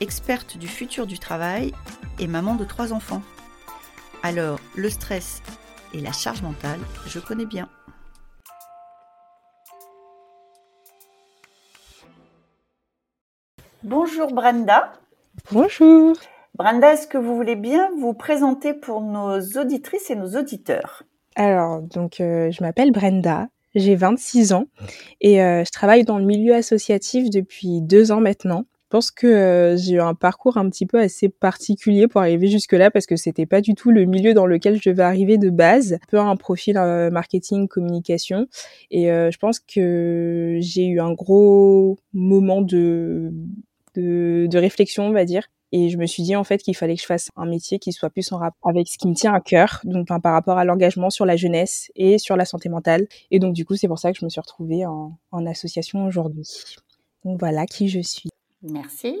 experte du futur du travail et maman de trois enfants. Alors, le stress et la charge mentale, je connais bien. Bonjour Brenda. Bonjour. Brenda, est-ce que vous voulez bien vous présenter pour nos auditrices et nos auditeurs? Alors, donc, euh, je m'appelle Brenda, j'ai 26 ans et euh, je travaille dans le milieu associatif depuis deux ans maintenant. Je pense que euh, j'ai eu un parcours un petit peu assez particulier pour arriver jusque-là parce que c'était pas du tout le milieu dans lequel je devais arriver de base. Peu un profil marketing, communication. Et je pense que j'ai eu un gros moment de, de, de réflexion, on va dire, et je me suis dit en fait qu'il fallait que je fasse un métier qui soit plus en rapport avec ce qui me tient à cœur, donc par rapport à l'engagement sur la jeunesse et sur la santé mentale. Et donc du coup, c'est pour ça que je me suis retrouvée en, en association aujourd'hui. Donc voilà qui je suis. Merci.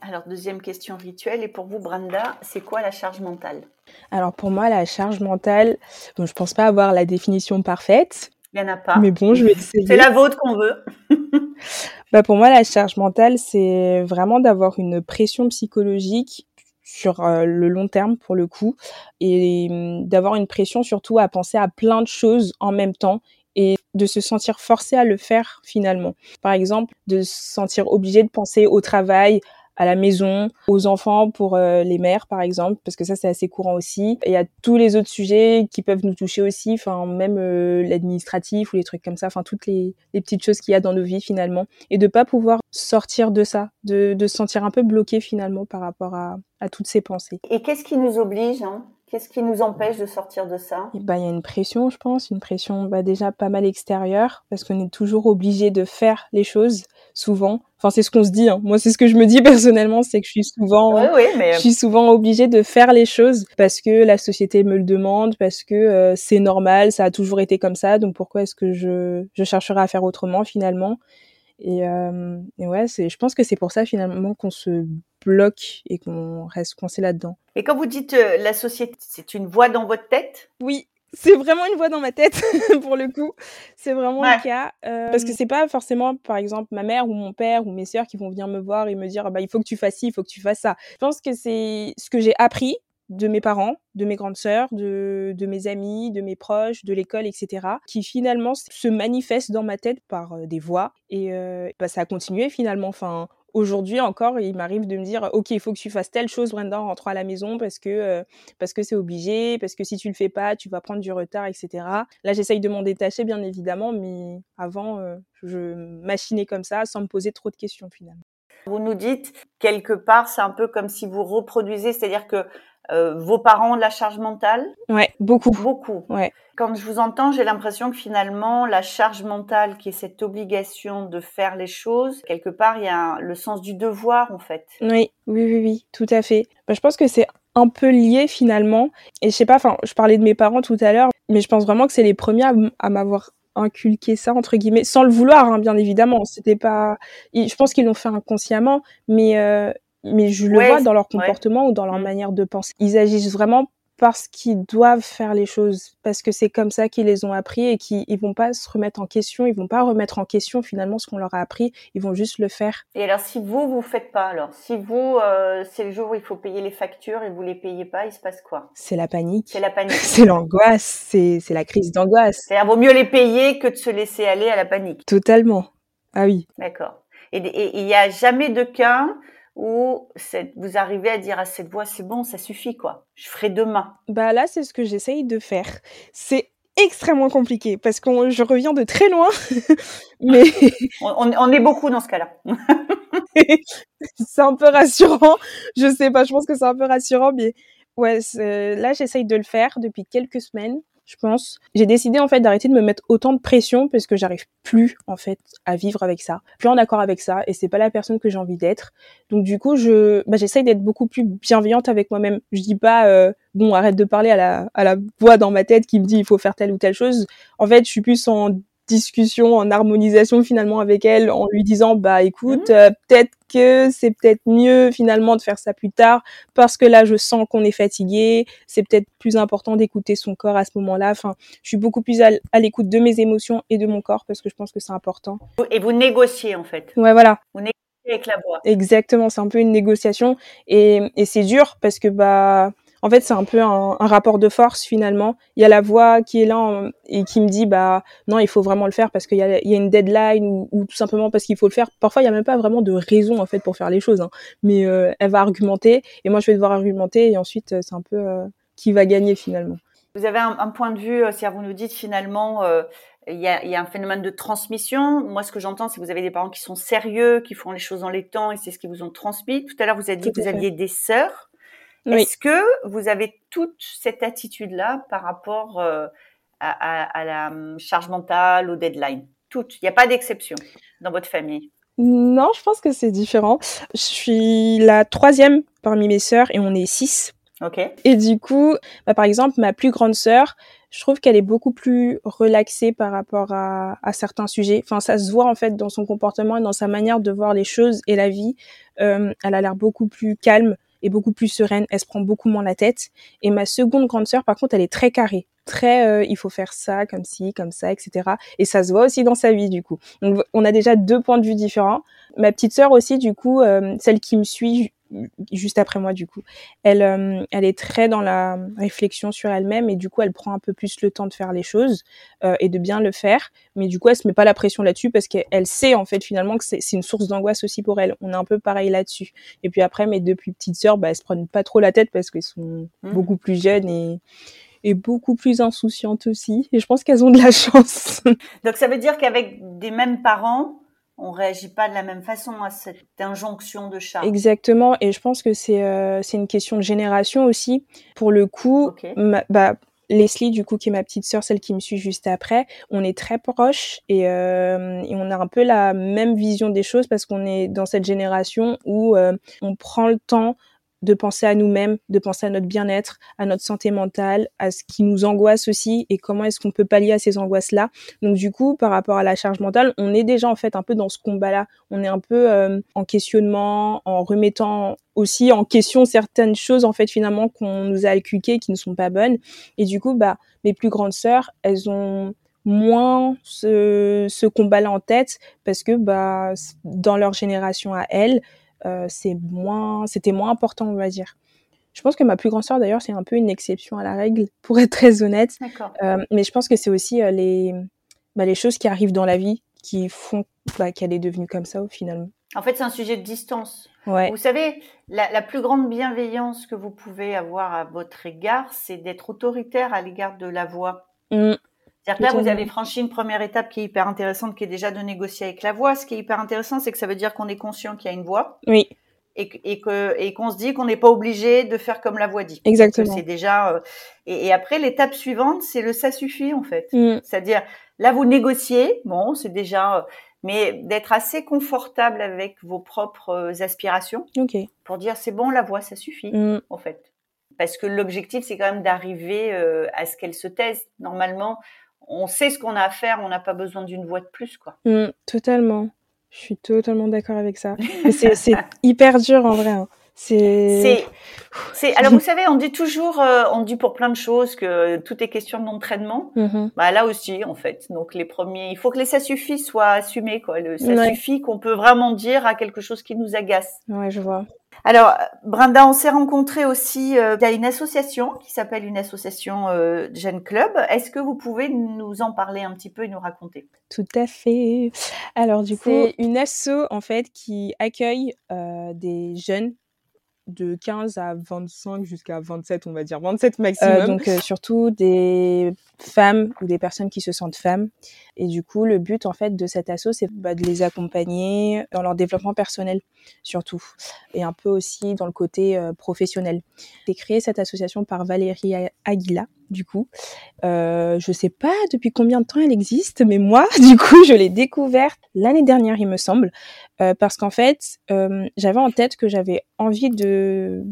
Alors deuxième question rituelle, et pour vous Brenda, c'est quoi la charge mentale? Alors pour moi, la charge mentale, bon, je pense pas avoir la définition parfaite. Il n'y en a pas. Mais bon, je vais essayer. C'est la vôtre qu'on veut. bah pour moi, la charge mentale, c'est vraiment d'avoir une pression psychologique sur euh, le long terme pour le coup et hum, d'avoir une pression surtout à penser à plein de choses en même temps et de se sentir forcé à le faire finalement. Par exemple, de se sentir obligé de penser au travail, à la maison, aux enfants pour euh, les mères par exemple, parce que ça c'est assez courant aussi. Et a tous les autres sujets qui peuvent nous toucher aussi, enfin même euh, l'administratif ou les trucs comme ça, enfin toutes les, les petites choses qu'il y a dans nos vies finalement, et de pas pouvoir sortir de ça, de, de se sentir un peu bloqué finalement par rapport à, à toutes ces pensées. Et qu'est-ce qui nous oblige hein Qu'est-ce qui nous empêche de sortir de ça? Bah, Il y a une pression, je pense, une pression bah, déjà pas mal extérieure, parce qu'on est toujours obligé de faire les choses, souvent. Enfin, c'est ce qu'on se dit. Hein. Moi, c'est ce que je me dis personnellement, c'est que je suis souvent, oui, oui, mais... je suis souvent obligée de faire les choses parce que la société me le demande, parce que euh, c'est normal, ça a toujours été comme ça. Donc pourquoi est-ce que je, je chercherai à faire autrement finalement? Et, euh, et, ouais, c'est, je pense que c'est pour ça finalement qu'on se bloque et qu'on reste coincé là-dedans. Et quand vous dites euh, la société, c'est une voix dans votre tête? Oui, c'est vraiment une voix dans ma tête pour le coup. C'est vraiment Ouais. le cas euh, parce que c'est pas forcément, par exemple, ma mère ou mon père ou mes sœurs qui vont venir me voir et me dire ah bah il faut que tu fasses ci, il faut que tu fasses ça. Je pense que c'est ce que j'ai appris de mes parents, de mes grandes sœurs, de, de mes amis, de mes proches, de l'école, etc., qui finalement se manifestent dans ma tête par euh, des voix. Et euh, bah, ça a continué finalement. Enfin, aujourd'hui encore, il m'arrive de me dire, ok, il faut que tu fasses telle chose, Brenda, en rentrant à la maison parce que euh, parce que c'est obligé, parce que si tu le fais pas, tu vas prendre du retard, etc. Là, j'essaye de m'en détacher, bien évidemment, mais avant, euh, je machinais comme ça, sans me poser trop de questions finalement. Vous nous dites quelque part, c'est un peu comme si vous reproduisez, c'est-à-dire que euh, vos parents de la charge mentale? Ouais, beaucoup. Beaucoup. Ouais. Quand je vous entends, j'ai l'impression que finalement, la charge mentale, qui est cette obligation de faire les choses, quelque part, il y a un- le sens du devoir, en fait. Oui, oui, oui, oui, tout à fait. Bah, je pense que c'est un peu lié finalement. Et je sais pas, enfin, je parlais de mes parents tout à l'heure, mais je pense vraiment que c'est les premiers à, m'avoir inculqué ça entre guillemets, sans le vouloir, hein, bien évidemment. C'était pas, je pense qu'ils l'ont fait inconsciemment, mais euh, mais je le Ouais, vois dans leur ouais. comportement ou dans leur Mm. manière de penser. Ils agissent vraiment parce qu'ils doivent faire les choses, parce que c'est comme ça qu'ils les ont appris et qu'ils ils vont pas se remettre en question, ils vont pas remettre en question finalement ce qu'on leur a appris, ils vont juste le faire. Et alors, si vous, vous faites pas, alors, si vous, euh, c'est le jour où il faut payer les factures et vous les payez pas, il se passe quoi? C'est la panique. C'est la panique. C'est l'angoisse, c'est c'est la crise d'angoisse. C'est-à-dire, vaut mieux les payer que de se laisser aller à la panique. Totalement. Ah oui. D'accord. Et il n'y a jamais de cas cette- vous arrivez à dire à cette voix, c'est bon, ça suffit, quoi. Je ferai demain. Bah là, c'est ce que j'essaye de faire. C'est extrêmement compliqué parce que je reviens de très loin, mais On, on- est beaucoup dans ce cas-là. c'est un peu rassurant. Je sais pas, je pense que c'est un peu rassurant, mais ouais, là, j'essaye de le faire depuis quelques semaines. Je pense. J'ai décidé en fait d'arrêter de me mettre autant de pression parce que j'arrive plus en fait à vivre avec ça, plus en accord avec ça et c'est pas la personne que j'ai envie d'être. Donc du coup, je bah, j'essaye d'être beaucoup plus bienveillante avec moi-même. Je dis pas euh, bon, arrête de parler à la à la voix dans ma tête qui me dit il faut faire telle ou telle chose. En fait, je suis plus en discussion, en harmonisation finalement avec elle, en lui disant bah écoute, mmh. euh, peut-être que c'est peut-être mieux finalement de faire ça plus tard parce que là je sens qu'on est fatigué, c'est peut-être plus important d'écouter son corps à ce moment-là. Enfin, je suis beaucoup plus à, l'écoute de mes émotions et de mon corps parce que je pense que c'est important. Et vous négociez en fait. Ouais, voilà. Vous négociez avec la voix. Exactement, c'est un peu une négociation et, et c'est dur parce que bah en fait, c'est un peu un, rapport de force finalement. Il y a la voix qui est là et qui me dit bah non, il faut vraiment le faire parce qu'il y a, y a, une deadline ou, tout simplement parce qu'il faut le faire. Parfois, il y a même pas vraiment de raison en fait pour faire les choses, hein. mais euh, elle va argumenter et moi je vais devoir argumenter et ensuite euh, c'est un peu euh, qui va gagner finalement. Vous avez un, point de vue, si vous nous dites finalement. il y, a, y, a, un phénomène de transmission. Moi, ce que j'entends, c'est que vous avez des parents qui sont sérieux, qui font les choses dans les temps, et c'est ce qu'ils vous ont transmis. Tout à l'heure, vous avez dit que vous aviez des sœurs. Est-ce que vous avez toute cette attitude-là par rapport euh, à, la hum, charge mentale, au deadline Toute. Il n'y a pas d'exception dans votre famille? Non, je pense que c'est différent. Je suis la troisième parmi mes sœurs et on est six. Ok. Et du coup, bah, par exemple, ma plus grande sœur, je trouve qu'elle est beaucoup plus relaxée par rapport à, certains sujets. Enfin, ça se voit en fait dans son comportement et dans sa manière de voir les choses et la vie. Euh, elle a l'air beaucoup plus calme est beaucoup plus sereine, elle se prend beaucoup moins la tête. Et ma seconde grande sœur, par contre, elle est très carrée, très euh, il faut faire ça, comme ci, comme ça, etc. Et ça se voit aussi dans sa vie, du coup. Donc on a déjà deux points de vue différents. Ma petite sœur aussi, du coup, euh, celle qui me suit juste après moi du coup. Elle, euh, elle est très dans la réflexion sur elle-même et du coup elle prend un peu plus le temps de faire les choses euh, et de bien le faire. Mais du coup elle se met pas la pression là-dessus parce qu'elle sait en fait finalement que c'est une source d'angoisse aussi pour elle. On est un peu pareil là-dessus. Et puis après mes deux plus petites sœurs, bah, elles se prennent pas trop la tête parce qu'elles sont mmh. beaucoup plus jeunes et et beaucoup plus insouciantes aussi. Et je pense qu'elles ont de la chance. Donc ça veut dire qu'avec des mêmes parents, on réagit pas de la même façon à cette injonction de chat. Exactement, et je pense que c'est euh, une question de génération aussi. Pour le coup, bah, Leslie, du coup, qui est ma petite sœur, celle qui me suit juste après, on est très proches et, euh, et on a un peu la même vision des choses parce qu'on est dans cette génération où euh, on prend le temps de penser à nous-mêmes, de penser à notre bien-être, à notre santé mentale, à ce qui nous angoisse aussi et comment est-ce qu'on peut pallier à ces angoisses-là. Donc du coup, par rapport à la charge mentale, on est déjà en fait un peu dans ce combat-là. On est un peu euh, en questionnement, en remettant aussi en question certaines choses en fait finalement qu'on nous a inculquées qui ne sont pas bonnes. Et du coup, bah mes plus grandes sœurs, elles ont moins ce, ce combat-là en tête parce que bah dans leur génération à elles, c'est moins, c'était moins important, on va dire. Je pense que ma plus grande sœur, d'ailleurs, c'est un peu une exception à la règle, pour être très honnête. Euh, mais je pense que c'est aussi euh, les, bah, les choses qui arrivent dans la vie qui font bah, qu'elle est devenue comme ça au final. En fait, c'est un sujet de distance. Ouais. Vous savez, la, la, plus grande bienveillance que vous pouvez avoir à votre égard, c'est d'être autoritaire à l'égard de la voix. Mmh. C'est-à-dire que là, vous avez franchi une première étape qui est hyper intéressante, qui est déjà de négocier avec la voix. Ce qui est hyper intéressant, c'est que ça veut dire qu'on est conscient qu'il y a une voix. Oui. Et, et que et qu'on se dit qu'on n'est pas obligé de faire comme la voix dit. Exactement. C'est déjà. Euh, et, et, après, l'étape suivante, c'est le ça suffit en fait. Mm. C'est-à-dire là, vous négociez. Bon, c'est déjà. Euh, mais d'être assez confortable avec vos propres euh, aspirations. Ok. Pour dire c'est bon, la voix, ça suffit mm. en fait. Parce que l'objectif, c'est quand même d'arriver à ce qu'elle se taise. Normalement, on sait ce qu'on a à faire, on n'a pas besoin d'une voix de plus, quoi. Mm, totalement. Je suis totalement d'accord avec ça. c'est hyper dur en vrai. Hein. C'est, c'est, alors vous savez, on dit toujours, euh, on dit pour plein de choses que tout est question d'entraînement. Mm-hmm. Bah là aussi, en fait. Donc les premiers, il faut que les ça suffit soient assumés, quoi. Le ça suffit qu'on peut vraiment dire à quelque chose qui nous agace. Ouais, je vois. Alors, Brenda, on s'est rencontrés aussi euh, il y a une association qui s'appelle une association euh, Jeune Club. Est-ce que vous pouvez nous en parler un petit peu et nous raconter? Tout à fait. Alors, du coup, c'est une asso en fait qui accueille euh, des jeunes de 15 à 25 jusqu'à 27, on va dire 27 maximum. Euh, donc euh, surtout des femmes ou des personnes qui se sentent femmes. Et du coup, le but en fait de cet asso, c'est bah, de les accompagner dans leur développement personnel surtout, et un peu aussi dans le côté euh, professionnel. J'ai créé cette association par Valérie Aguila du coup. Euh, je sais pas depuis combien de temps elle existe, mais moi, du coup, je l'ai découverte l'année dernière, il me semble, euh, parce qu'en fait, euh, j'avais en tête que j'avais envie de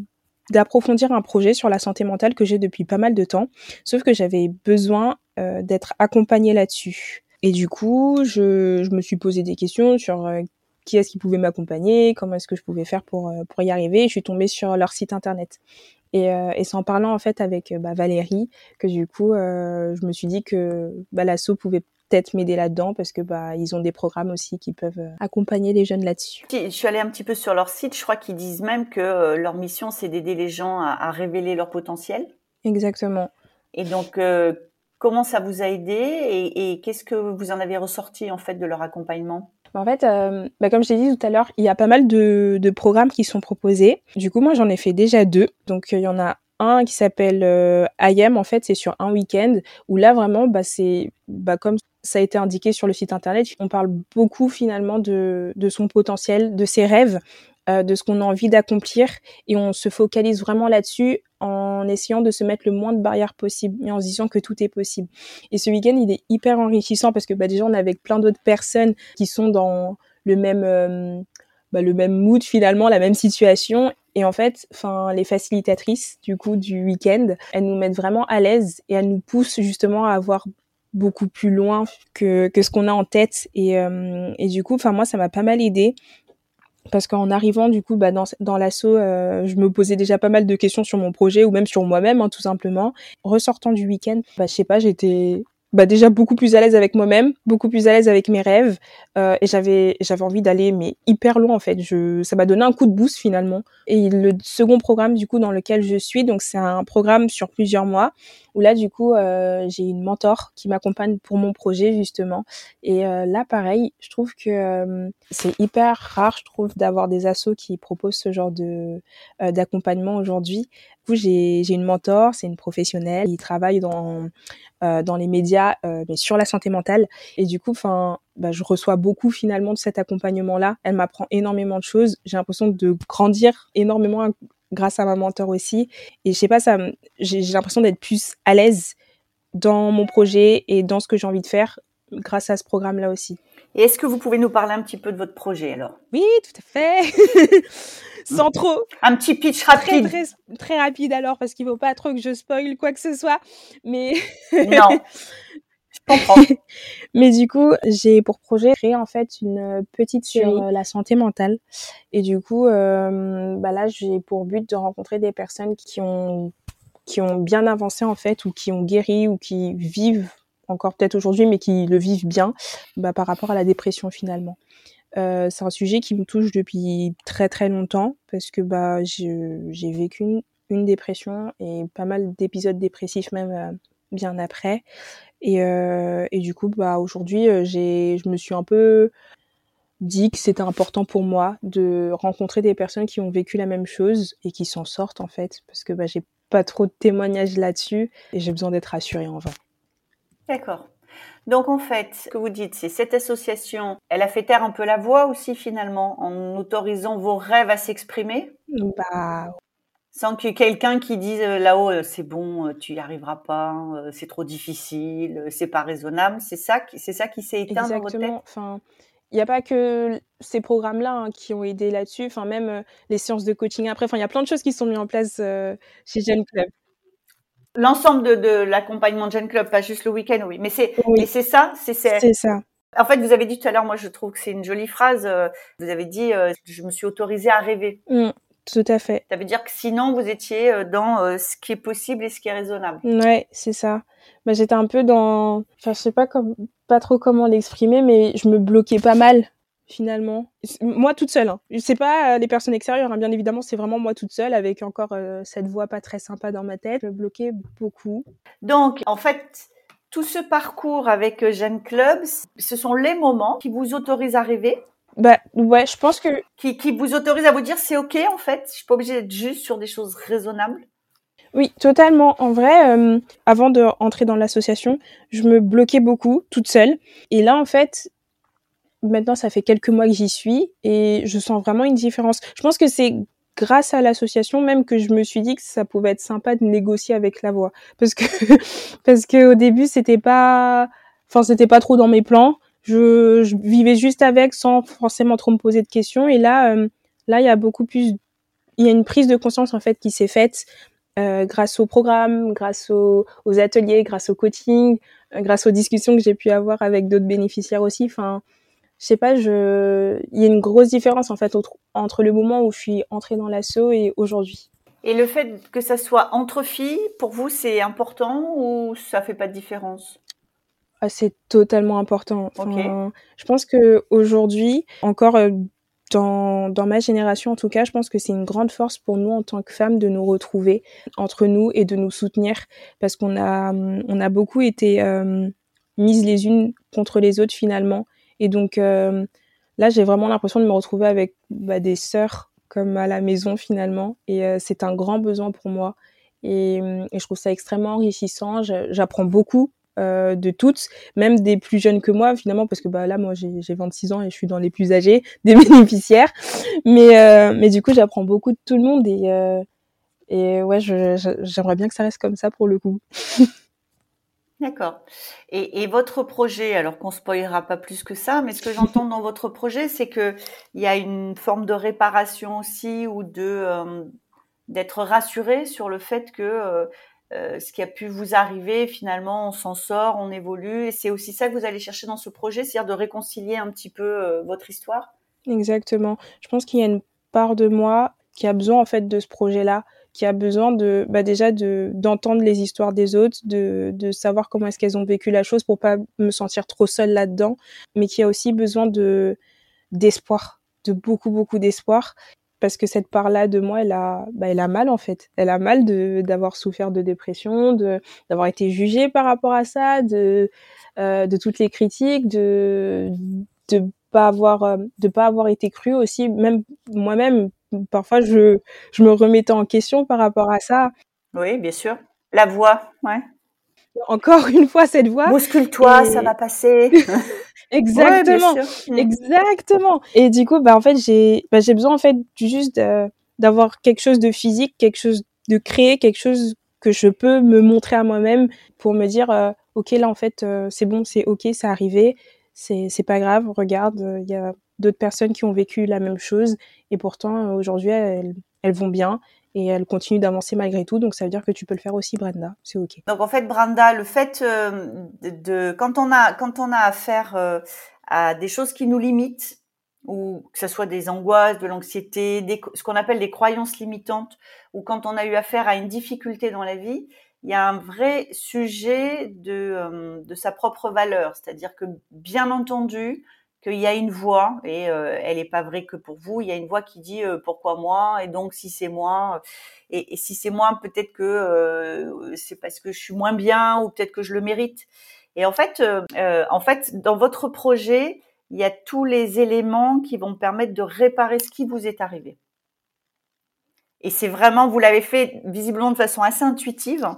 d'approfondir un projet sur la santé mentale que j'ai depuis pas mal de temps, sauf que j'avais besoin euh, d'être accompagnée là-dessus. Et du coup, je, je, me suis posé des questions sur qui est-ce qui pouvait m'accompagner, comment est-ce que je pouvais faire pour, pour y arriver. je suis tombée sur leur site internet. Et, euh, et c'est en parlant en fait avec bah, Valérie que du coup, euh, je me suis dit que bah, l'asso pouvait peut-être m'aider là-dedans parce que bah ils ont des programmes aussi qui peuvent euh, accompagner les jeunes là-dessus. Je suis allée un petit peu sur leur site, je crois qu'ils disent même que euh, leur mission c'est d'aider les gens à, à, révéler leur potentiel. Exactement. Et donc euh, comment ça vous a aidé et, et qu'est-ce que vous en avez ressorti en fait de leur accompagnement? En fait, euh, bah comme je t'ai dit tout à l'heure, il y a pas mal de, de, programmes qui sont proposés. Du coup, moi, j'en ai fait déjà deux. Donc, il y en a un qui s'appelle euh, en fait, c'est sur un week-end, où là, vraiment, bah, c'est bah, comme ça a été indiqué sur le site internet, on parle beaucoup finalement de, de son potentiel, de ses rêves, euh, de ce qu'on a envie d'accomplir, et on se focalise vraiment là-dessus en essayant de se mettre le moins de barrières possible et en se disant que tout est possible. Et ce week-end, il est hyper enrichissant parce que bah, déjà, on est avec plein d'autres personnes qui sont dans le même... Euh, bah, le même mood finalement, la même situation. Et en fait, enfin, les facilitatrices du coup du week-end, elles nous mettent vraiment à l'aise et elles nous poussent justement à avoir beaucoup plus loin que, que ce qu'on a en tête. Et, euh, et du coup, enfin moi, ça m'a pas mal aidé parce qu'en arrivant du coup bah, dans, l'assaut, euh, je me posais déjà pas mal de questions sur mon projet ou même sur moi-même hein, tout simplement. Ressortant du week-end, bah, je sais pas, j'étais bah déjà beaucoup plus à l'aise avec moi-même, beaucoup plus à l'aise avec mes rêves, euh, et j'avais j'avais envie d'aller mais hyper loin en fait. Je ça m'a donné un coup de boost finalement. Et le second programme du coup dans lequel je suis, donc c'est un programme sur plusieurs mois où là du coup euh, j'ai une mentor qui m'accompagne pour mon projet justement. Et euh, là pareil, je trouve que euh, c'est hyper rare, je trouve, d'avoir des assos qui proposent ce genre de euh, d'accompagnement aujourd'hui. J'ai une mentor, c'est une professionnelle, il travaille dans euh, dans les médias, euh, mais sur la santé mentale. Et du coup, enfin, bah, je reçois beaucoup finalement de cet accompagnement-là. Elle m'apprend énormément de choses. J'ai l'impression de grandir énormément grâce à ma mentor aussi. Et je sais pas, ça, j'ai l'impression d'être plus à l'aise dans mon projet et dans ce que j'ai envie de faire grâce à ce programme-là aussi. Et est-ce que vous pouvez nous parler un petit peu de votre projet alors? Oui, tout à fait. Sans trop. Un petit pitch rapide. Très, très, très rapide alors, parce qu'il ne faut pas trop que je spoil quoi que ce soit. Mais. non. Je comprends. Mais du coup, j'ai pour projet créer en fait une petite série sur la santé mentale. Et du coup, euh, bah là, j'ai pour but de rencontrer des personnes qui ont qui ont bien avancé en fait, ou qui ont guéri, ou qui vivent encore peut-être aujourd'hui, mais qui le vivent bien bah, par rapport à la dépression finalement. Euh, c'est un sujet qui me touche depuis très très longtemps parce que bah j'ai vécu une, une, dépression et pas mal d'épisodes dépressifs même euh, bien après. Et, euh, et du coup bah aujourd'hui euh, je me suis un peu dit que c'était important pour moi de rencontrer des personnes qui ont vécu la même chose et qui s'en sortent en fait parce que bah j'ai pas trop de témoignages là-dessus et j'ai besoin d'être rassurée en vrai. D'accord. Donc en fait, ce que vous dites, c'est cette association, elle a fait taire un peu la voix aussi finalement, en autorisant vos rêves à s'exprimer? Bah. Sans que quelqu'un qui dise euh, là-haut, euh, c'est bon, euh, tu y arriveras pas, c'est trop difficile, c'est pas raisonnable. C'est ça, c'est ça qui s'est éteint Exactement. dans votre tête? Enfin, il n'y a pas que ces programmes-là hein, qui ont aidé là-dessus. Enfin, même les séances de coaching après. Enfin, il y a plein de choses qui sont mises en place euh, chez Gen Club l'ensemble de, de l'accompagnement de Gen Club, pas juste le week-end, oui. Mais c'est, oui. mais c'est ça, c'est, c'est ça. En fait, vous avez dit tout à l'heure, moi je trouve que c'est une jolie phrase. Euh, vous avez dit, euh, je me suis autorisée à rêver. Mmh, tout à fait. Ça veut dire que sinon vous étiez euh, dans euh, ce qui est possible et ce qui est raisonnable. Ouais, c'est ça. Bah, j'étais un peu dans, enfin, je sais pas comme, pas trop comment l'exprimer, mais je me bloquais pas mal finalement. Moi toute seule. Hein. C'est pas euh, les personnes extérieures, hein. bien évidemment, c'est vraiment moi toute seule avec encore euh, cette voix pas très sympa dans ma tête. Je me bloquais beaucoup. Donc, en fait, tout ce parcours avec euh, Jeanne Club, ce sont les moments qui vous autorisent à rêver? Bah ouais, je pense que qui, qui vous autorisent à vous dire c'est ok en fait, je suis pas obligée d'être juste sur des choses raisonnables. Oui, totalement. En vrai, euh, avant de entrer dans l'association, je me bloquais beaucoup toute seule. Et là, en fait, maintenant ça fait quelques mois que j'y suis et je sens vraiment une différence. Je pense que c'est grâce à l'association même que je me suis dit que ça pouvait être sympa de négocier avec la voix parce que parce que au début c'était pas enfin c'était pas trop dans mes plans je, je, vivais juste avec sans forcément trop me poser de questions et là euh, là il y a beaucoup plus il y a une prise de conscience en fait qui s'est faite euh, grâce au programme, grâce aux, ateliers, grâce au coaching, euh, grâce aux discussions que j'ai pu avoir avec d'autres bénéficiaires aussi. Enfin, je sais pas, je, il y a une grosse différence en fait entre, entre le moment où je suis entrée dans l'assaut et aujourd'hui. Et le fait que ça soit entre filles, pour vous, c'est important ou ça fait pas de différence? Ah, C'est totalement important. Enfin, Je pense que aujourd'hui, encore euh, dans, dans ma génération en tout cas, je pense que c'est une grande force pour nous en tant que femmes de nous retrouver entre nous et de nous soutenir parce qu'on a, on a beaucoup été euh, mises les unes contre les autres finalement et donc euh, là, j'ai vraiment l'impression de me retrouver avec bah, des sœurs comme à la maison finalement. Et euh, c'est un grand besoin pour moi. Et, et je trouve ça extrêmement enrichissant. J'apprends beaucoup euh, de toutes, même des plus jeunes que moi finalement, parce que bah là moi j'ai 26 ans et je suis dans les plus âgés des bénéficiaires. Mais euh, mais du coup j'apprends beaucoup de tout le monde et euh, et ouais j'aimerais bien que ça reste comme ça pour le coup. D'accord. Et, votre projet, alors qu'on spoilera pas plus que ça, mais ce que j'entends dans votre projet, c'est que il y a une forme de réparation aussi ou de euh, d'être rassuré sur le fait que euh, euh, ce qui a pu vous arriver, finalement, on s'en sort, on évolue. Et c'est aussi ça que vous allez chercher dans ce projet, c'est-à-dire de réconcilier un petit peu votre histoire? Exactement. Je pense qu'il y a une part de moi qui a besoin en fait de ce projet-là qui a besoin de bah déjà de d'entendre les histoires des autres, de, de savoir comment est-ce qu'elles ont vécu la chose pour pas me sentir trop seule là-dedans, mais qui a aussi besoin de d'espoir, de beaucoup beaucoup d'espoir parce que cette part-là de moi, elle a, bah, elle a mal en fait. Elle a mal de d'avoir souffert de dépression, de d'avoir été jugée par rapport à ça, de euh, de toutes les critiques, de de pas avoir euh, de pas avoir été crue aussi, même moi-même parfois je, je me remettais en question par rapport à ça. Oui, bien sûr. La voix, ouais. Encore une fois, cette voix. Bouscule-toi, ça va passer. exactement, exactement. Et du coup, bah en fait, j'ai, bah, j'ai besoin en fait juste d'avoir quelque chose de physique, quelque chose de créer, quelque chose que je peux me montrer à moi-même pour me dire, euh, ok, là en fait, euh, c'est bon, c'est ok, c'est arrivé, c'est c'est pas grave. Regarde, il y a d'autres personnes qui ont vécu la même chose et pourtant aujourd'hui elles, vont bien et elles continuent d'avancer malgré tout. Donc ça veut dire que tu peux le faire aussi, Brenda. C'est ok. Donc en fait, Brenda, le fait euh, de, quand on a quand on a affaire euh, à des choses qui nous limitent ou que ce soit des angoisses, de l'anxiété, ce qu'on appelle des croyances limitantes, ou quand on a eu affaire à une difficulté dans la vie, il y a un vrai sujet de, euh, de sa propre valeur. C'est-à-dire que, bien entendu, qu'il y a une voix et euh, elle n'est pas vraie que pour vous. Il y a une voix qui dit euh, pourquoi moi et donc si c'est moi euh, et, si c'est moi peut-être que c'est parce que je suis moins bien ou peut-être que je le mérite. Et en fait, en fait, dans votre projet, il y a tous les éléments qui vont permettre de réparer ce qui vous est arrivé. Et c'est vraiment, vous l'avez fait visiblement de façon assez intuitive.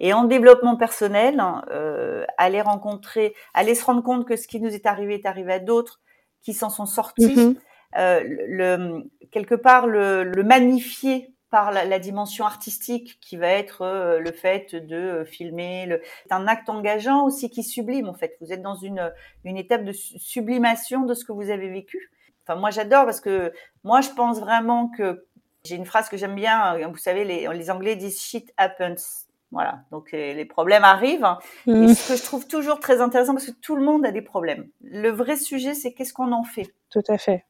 Et en développement personnel, euh, aller rencontrer, aller se rendre compte que ce qui nous est arrivé est arrivé à d'autres qui s'en sont sortis. Mm-hmm. euh, le, quelque part, le, le magnifier par la, la, dimension artistique qui va être euh, le fait de filmer. C'est un acte engageant aussi qui sublime en fait. Vous êtes dans une, une étape de sublimation de ce que vous avez vécu. Enfin, moi j'adore parce que moi je pense vraiment que j'ai une phrase que j'aime bien. Vous savez, les, les Anglais disent shit happens. Voilà, donc euh, les problèmes arrivent. Et mm. ce que je trouve toujours très intéressant, parce que tout le monde a des problèmes. Le vrai sujet, c'est qu'est-ce qu'on en fait? Tout à fait.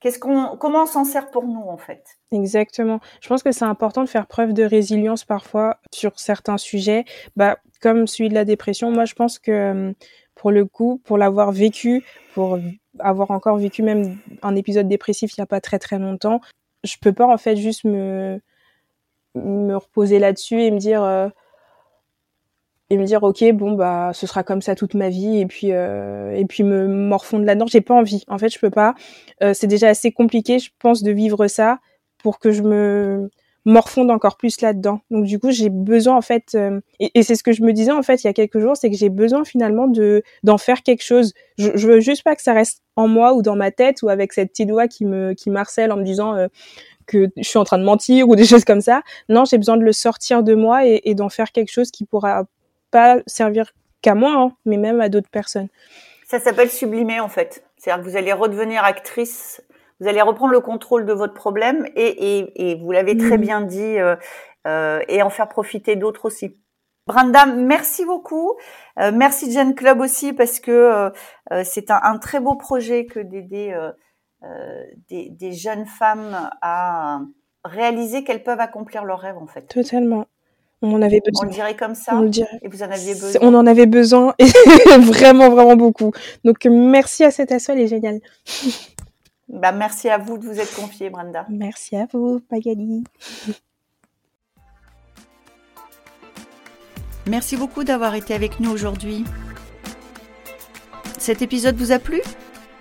Qu'est-ce qu'on, comment on s'en sert pour nous en fait? Exactement. Je pense que c'est important de faire preuve de résilience parfois sur certains sujets, bah, comme celui de la dépression. Moi, je pense que euh, pour le coup, pour l'avoir vécu, pour avoir encore vécu même un épisode dépressif il n'y a pas très très longtemps, je peux pas en fait juste me me reposer là-dessus et me dire euh, et me dire ok bon bah ce sera comme ça toute ma vie et puis euh, et puis me morfondre là-dedans. J'ai pas envie. En fait je peux pas. Euh, c'est déjà assez compliqué je pense de vivre ça pour que je me morfonde encore plus là-dedans. Donc du coup j'ai besoin en fait et, et c'est ce que je me disais en fait il y a quelques jours c'est que j'ai besoin finalement de d'en faire quelque chose. Je, je veux juste pas que ça reste en moi ou dans ma tête ou avec cette petite voix qui me qui marcelle en me disant que je suis en train de mentir ou des choses comme ça. Non, j'ai besoin de le sortir de moi et, et d'en faire quelque chose qui pourra pas servir qu'à moi, hein, mais même à d'autres personnes. Ça s'appelle sublimer en fait. C'est-à-dire que vous allez redevenir actrice, vous allez reprendre le contrôle de votre problème et, et, et vous l'avez très bien dit, euh, euh, et en faire profiter d'autres aussi. Brenda, merci beaucoup. Euh, merci Gen Club aussi parce que euh, euh, c'est un, un, très beau projet que d'aider des, des, jeunes femmes à réaliser qu'elles peuvent accomplir leurs rêves en fait. Totalement. On en avait besoin. On le dirait comme ça. On le dirait. Et vous en aviez besoin. On en avait besoin et vraiment vraiment beaucoup. Donc merci à cet assaut, elle est géniale. Bah, merci à vous de vous être confiée, Brenda. Merci à vous, Magali. Merci beaucoup d'avoir été avec nous aujourd'hui. Cet épisode vous a plu?